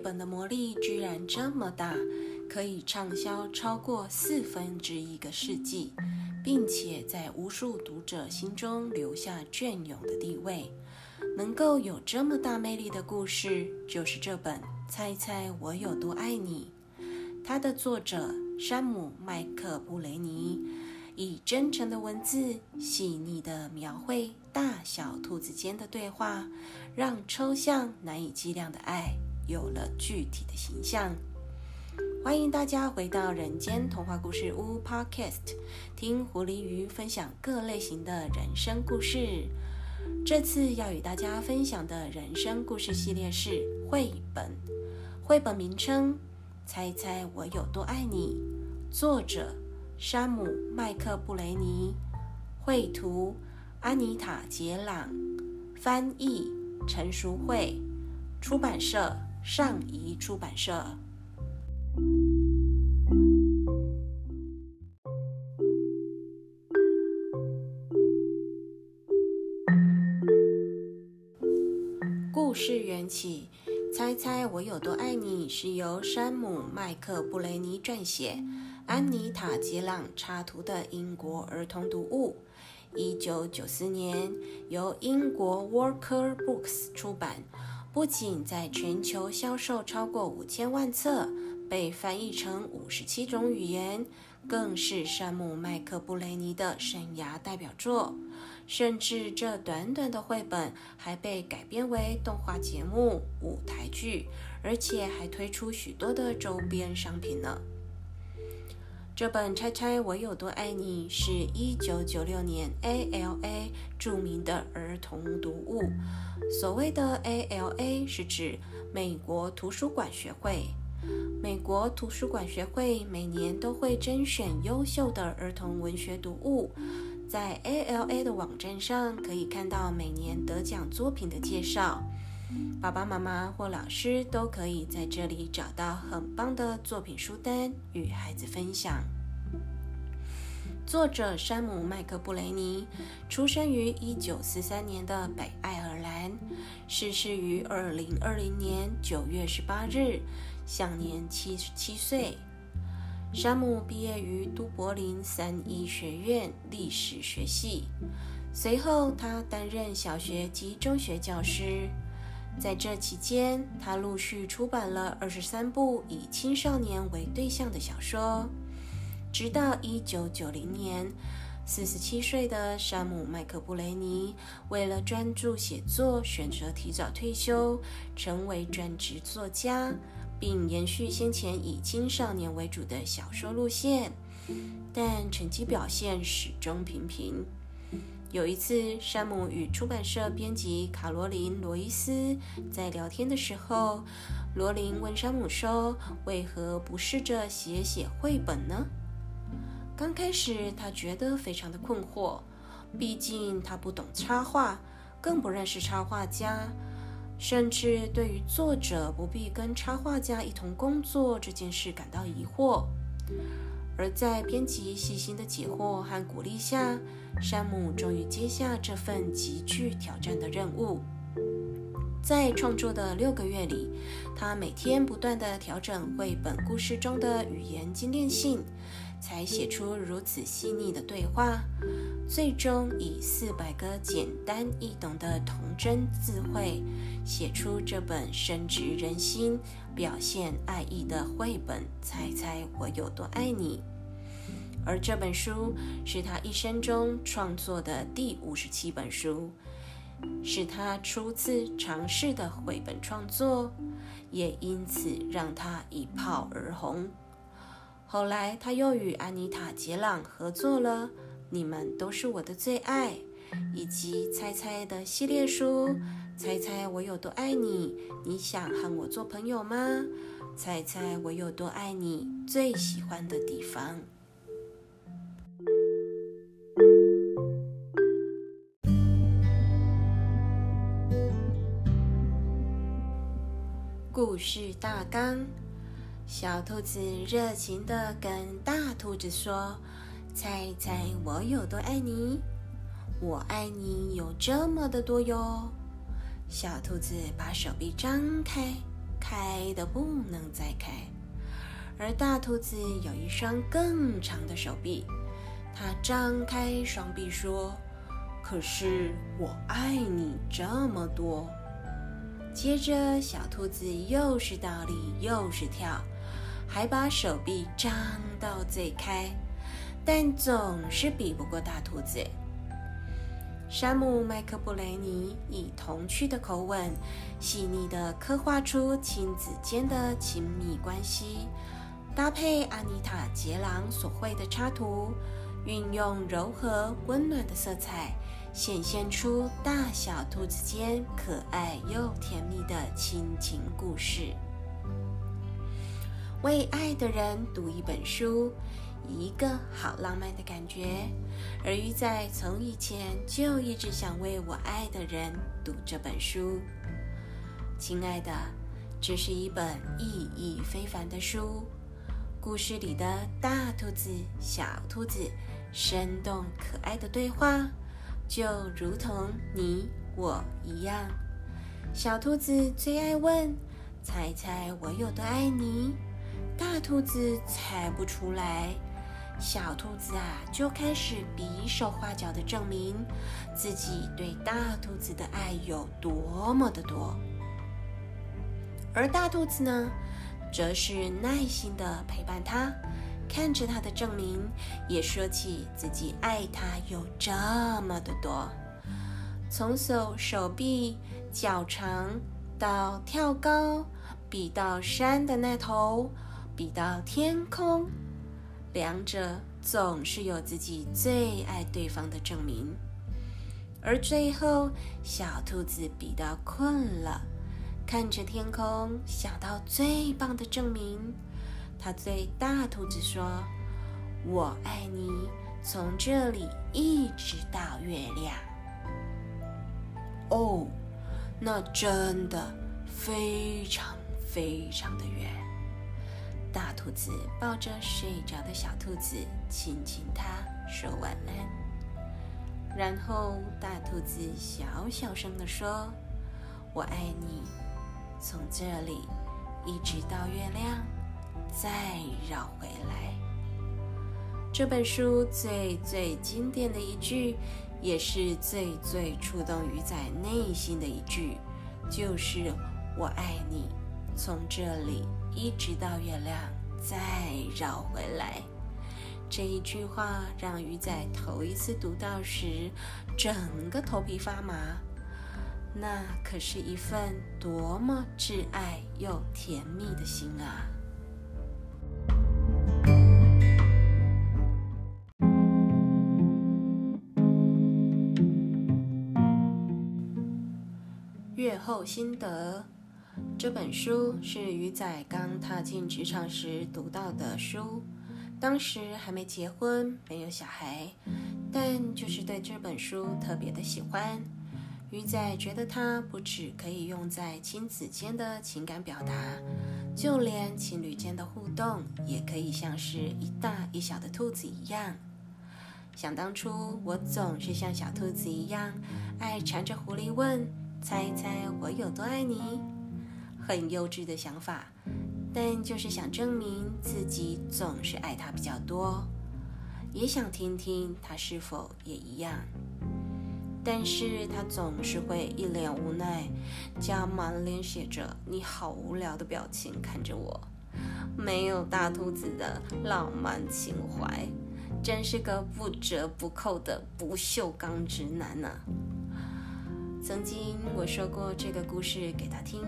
本的魔力居然这么大，可以畅销超过四分之一个世纪，并且在无数读者心中留下隽永的地位。能够有这么大魅力的故事，就是这本《猜猜我有多爱你》。它的作者山姆·麦克布雷尼以真诚的文字、细腻的描绘大小兔子间的对话，让抽象难以计量的爱有了具体的形象。欢迎大家回到人间童话故事屋 Podcast，听狐狸鱼分享各类型的人生故事。这次要与大家分享的人生故事系列是绘本，绘本名称《猜猜我有多爱你》，作者山姆·麦克布雷尼，绘图安妮塔·杰朗，翻译陈淑慧，出版社上仪出版社。故事缘起，猜猜我有多爱你是由山姆·麦克布雷尼撰写，安妮塔·杰朗插图的英国儿童读物，一九九四年由英国 Walker Books 出版。不仅在全球销售超过五千万册，被翻译成五十七种语言，更是山姆·麦克布雷尼的生涯代表作。甚至这短短的绘本还被改编为动画节目、舞台剧，而且还推出许多的周边商品呢。这本《猜猜我有多爱你》是一九九六年 ALA 著名的儿童读物。所谓的 ALA 是指美国图书馆学会。美国图书馆学会每年都会甄选优秀的儿童文学读物。在 ALA 的网站上可以看到每年得奖作品的介绍，爸爸妈妈或老师都可以在这里找到很棒的作品书单与孩子分享。作者山姆·麦克布雷尼出生于1943年的北爱尔兰，逝世于2020年9月18日，享年77岁。山姆毕业于都柏林三一学院历史学系，随后他担任小学及中学教师。在这期间，他陆续出版了二十三部以青少年为对象的小说。直到一九九零年，四十七岁的山姆·麦克布雷尼为了专注写作，选择提早退休，成为专职作家。并延续先前以青少年为主的小说路线，但成绩表现始终平平。有一次，山姆与出版社编辑卡罗琳·罗伊斯在聊天的时候，罗琳问山姆说：“为何不试着写写绘本呢？”刚开始，他觉得非常的困惑，毕竟他不懂插画，更不认识插画家。甚至对于作者不必跟插画家一同工作这件事感到疑惑，而在编辑细心的解惑和鼓励下，山姆终于接下这份极具挑战的任务。在创作的六个月里，他每天不断地调整绘本故事中的语言精炼性。才写出如此细腻的对话，最终以四百个简单易懂的童真字汇，写出这本深植人心、表现爱意的绘本。猜猜我有多爱你？而这本书是他一生中创作的第五十七本书，是他初次尝试的绘本创作，也因此让他一炮而红。后来，他又与安妮塔·杰朗合作了《你们都是我的最爱》，以及《猜猜》的系列书，《猜猜我有多爱你》，你想和我做朋友吗？猜猜我有多爱你？最喜欢的地方。事大纲。小兔子热情地跟大兔子说：“猜猜我有多爱你？我爱你有这么的多哟。”小兔子把手臂张开，开的不能再开。而大兔子有一双更长的手臂，它张开双臂说：“可是我爱你这么多。”接着，小兔子又是倒立又是跳，还把手臂张到最开，但总是比不过大兔子。山姆·麦克布雷尼以童趣的口吻，细腻地刻画出亲子间的亲密关系，搭配阿妮塔·杰朗所绘的插图，运用柔和温暖的色彩。显现出大小兔子间可爱又甜蜜的亲情故事。为爱的人读一本书，一个好浪漫的感觉。而鱼仔从以前就一直想为我爱的人读这本书。亲爱的，这是一本意义非凡的书。故事里的大兔子、小兔子，生动可爱的对话。就如同你我一样，小兔子最爱问：“猜猜我有多爱你？”大兔子猜不出来，小兔子啊就开始比手画脚的证明自己对大兔子的爱有多么的多，而大兔子呢，则是耐心的陪伴它。看着他的证明，也说起自己爱他有这么的多，从手手臂脚长到跳高，比到山的那头，比到天空，两者总是有自己最爱对方的证明。而最后，小兔子比到困了，看着天空，想到最棒的证明。他对大兔子说：“我爱你，从这里一直到月亮。”哦，那真的非常非常的远。大兔子抱着睡着的小兔子，亲亲它，说晚安。然后大兔子小小声的说：“我爱你，从这里一直到月亮。”再绕回来。这本书最最经典的一句，也是最最触动鱼仔内心的一句，就是“我爱你”。从这里一直到月亮，再绕回来。这一句话让鱼仔头一次读到时，整个头皮发麻。那可是一份多么挚爱又甜蜜的心啊！月后心得，这本书是鱼仔刚踏进职场时读到的书。当时还没结婚，没有小孩，但就是对这本书特别的喜欢。鱼仔觉得它不只可以用在亲子间的情感表达，就连情侣间的互动，也可以像是一大一小的兔子一样。想当初，我总是像小兔子一样，爱缠着狐狸问。猜一猜我有多爱你？很幼稚的想法，但就是想证明自己总是爱他比较多，也想听听他是否也一样。但是他总是会一脸无奈，加满脸写着“你好无聊”的表情看着我，没有大兔子的浪漫情怀，真是个不折不扣的不锈钢直男呢。曾经我说过这个故事给他听，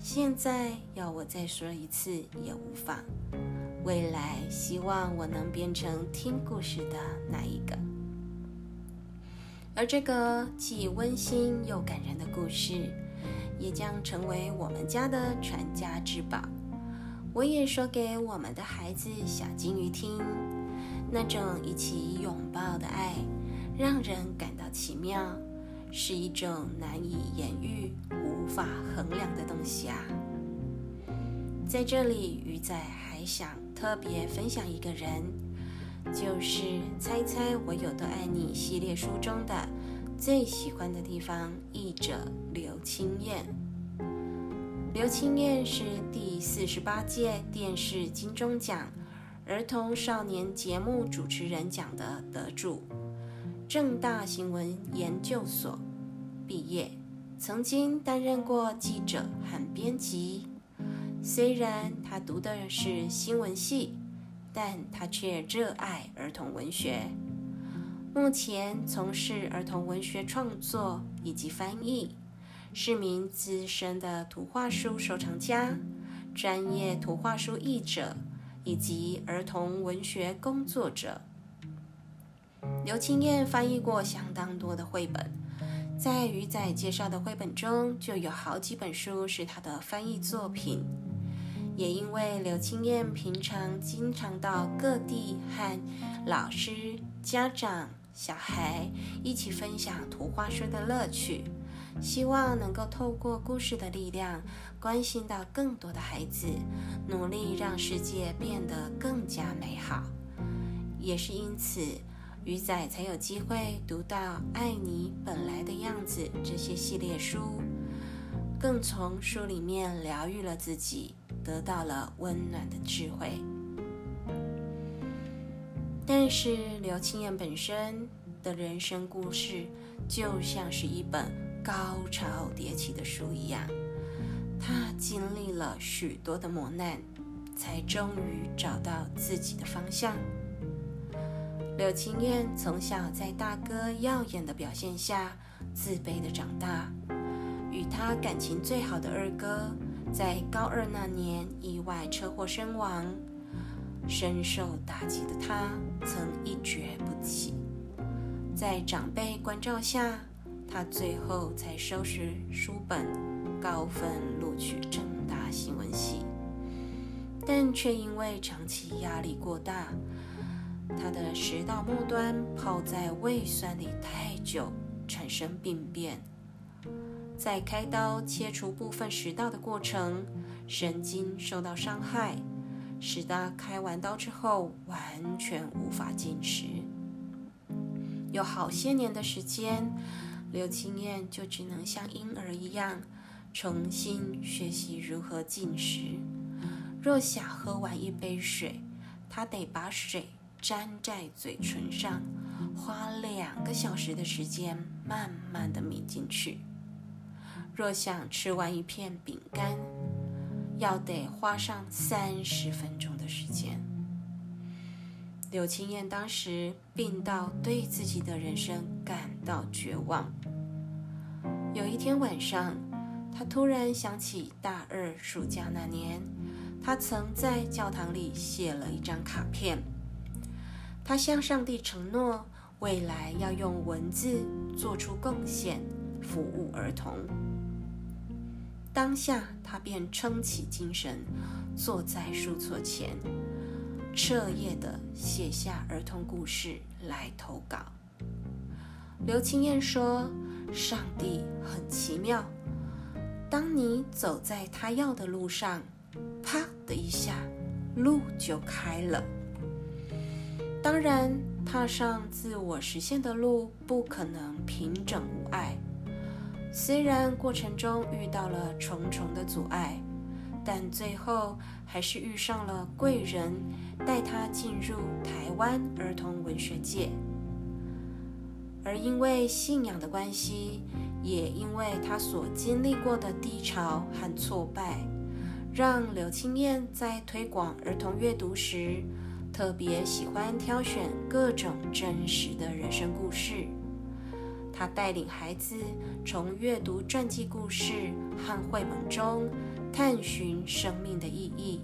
现在要我再说一次也无妨。未来希望我能变成听故事的那一个。而这个既温馨又感人的故事，也将成为我们家的传家之宝。我也说给我们的孩子小金鱼听，那种一起拥抱的爱，让人感到奇妙。是一种难以言喻、无法衡量的东西啊！在这里，鱼仔还想特别分享一个人，就是《猜猜我有多爱你》系列书中的最喜欢的地方译者刘青燕。刘青燕是第四十八届电视金钟奖儿童少年节目主持人奖的得主，正大新闻研究所毕业，曾经担任过记者和编辑。虽然他读的是新闻系，但他却热爱儿童文学。目前从事儿童文学创作以及翻译，是名资深的图画书收藏家、专业图画书译者以及儿童文学工作者。刘青燕翻译过相当多的绘本，在鱼仔介绍的绘本中，就有好几本书是他的翻译作品。也因为刘青燕平常经常到各地和老师、家长、小孩一起分享图画书的乐趣，希望能够透过故事的力量，关心到更多的孩子，努力让世界变得更加美好。也是因此，鱼仔才有机会读到《爱你本来的样子》这些系列书，更从书里面疗愈了自己。得到了温暖的智慧，但是刘青燕本身的人生故事就像是一本高潮迭起的书一样，她经历了许多的磨难，才终于找到自己的方向。柳青燕从小在大哥耀眼的表现下，自卑的长大，与他感情最好的二哥。在高二那年，意外车祸身亡，深受打击的他曾一蹶不起。在长辈关照下，他最后才收拾书本，高分录取正大新闻系。但却因为长期压力过大，他的食道末端泡在胃酸里太久，产生病变。在开刀切除部分食道的过程，神经受到伤害，使他开完刀之后完全无法进食。有好些年的时间，刘青燕就只能像婴儿一样重新学习如何进食。若想喝完一杯水，她得把水粘在嘴唇上，花两个小时的时间慢慢的抿进去。若想吃完一片饼干，要得花上三十分钟的时间。柳青燕当时病到对自己的人生感到绝望。有一天晚上，她突然想起大二暑假那年，她曾在教堂里写了一张卡片，他向上帝承诺，未来要用文字做出贡献，服务儿童。当下，他便撑起精神，坐在书桌前，彻夜的写下儿童故事来投稿。刘青燕说：“上帝很奇妙，当你走在他要的路上，啪的一下，路就开了。当然，踏上自我实现的路，不可能平整无碍。”虽然过程中遇到了重重的阻碍，但最后还是遇上了贵人，带他进入台湾儿童文学界。而因为信仰的关系，也因为他所经历过的低潮和挫败，让刘青燕在推广儿童阅读时，特别喜欢挑选各种真实的人生故事。他带领孩子从阅读传记故事和绘本中探寻生命的意义，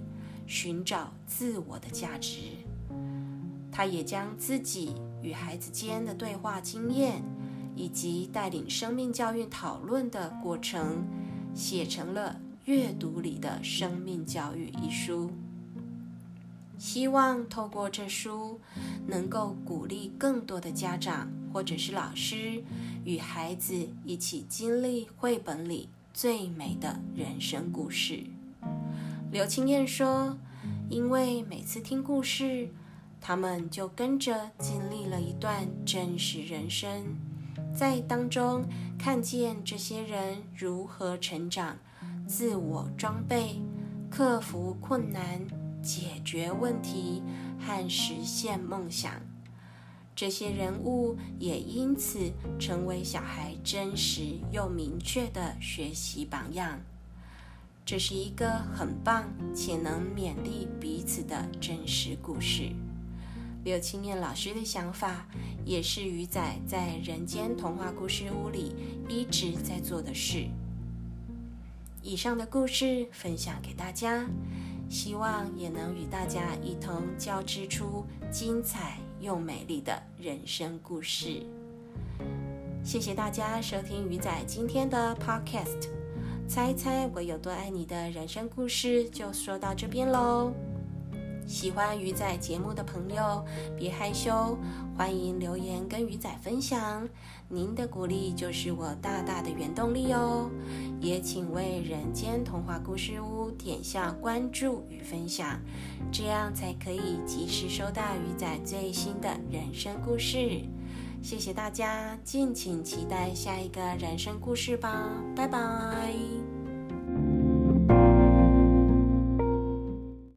寻找自我的价值。他也将自己与孩子间的对话经验，以及带领生命教育讨论的过程，写成了《阅读里的生命教育》一书。希望透过这书，能够鼓励更多的家长或者是老师，与孩子一起经历绘本里最美的人生故事。刘青燕说：“因为每次听故事，他们就跟着经历了一段真实人生，在当中看见这些人如何成长，自我装备、克服困难、解决问题和实现梦想。这些人物也因此成为小孩真实又明确的学习榜样。这是一个很棒且能勉励彼此的真实故事。刘青燕老师的想法，也是鱼仔在人间童话故事屋里一直在做的事。以上的故事分享给大家，希望也能与大家一同交织出精彩。又美丽的人生故事。谢谢大家收听鱼仔今天的 Podcast，猜猜我有多爱你的人生故事就说到这边喽。喜欢鱼仔节目的朋友，别害羞，欢迎留言跟鱼仔分享。您的鼓励就是我大大的原动力哦。也请为人间童话故事屋点下关注与分享，这样才可以及时收到鱼仔最新的人生故事。谢谢大家，敬请期待下一个人生故事吧，拜拜。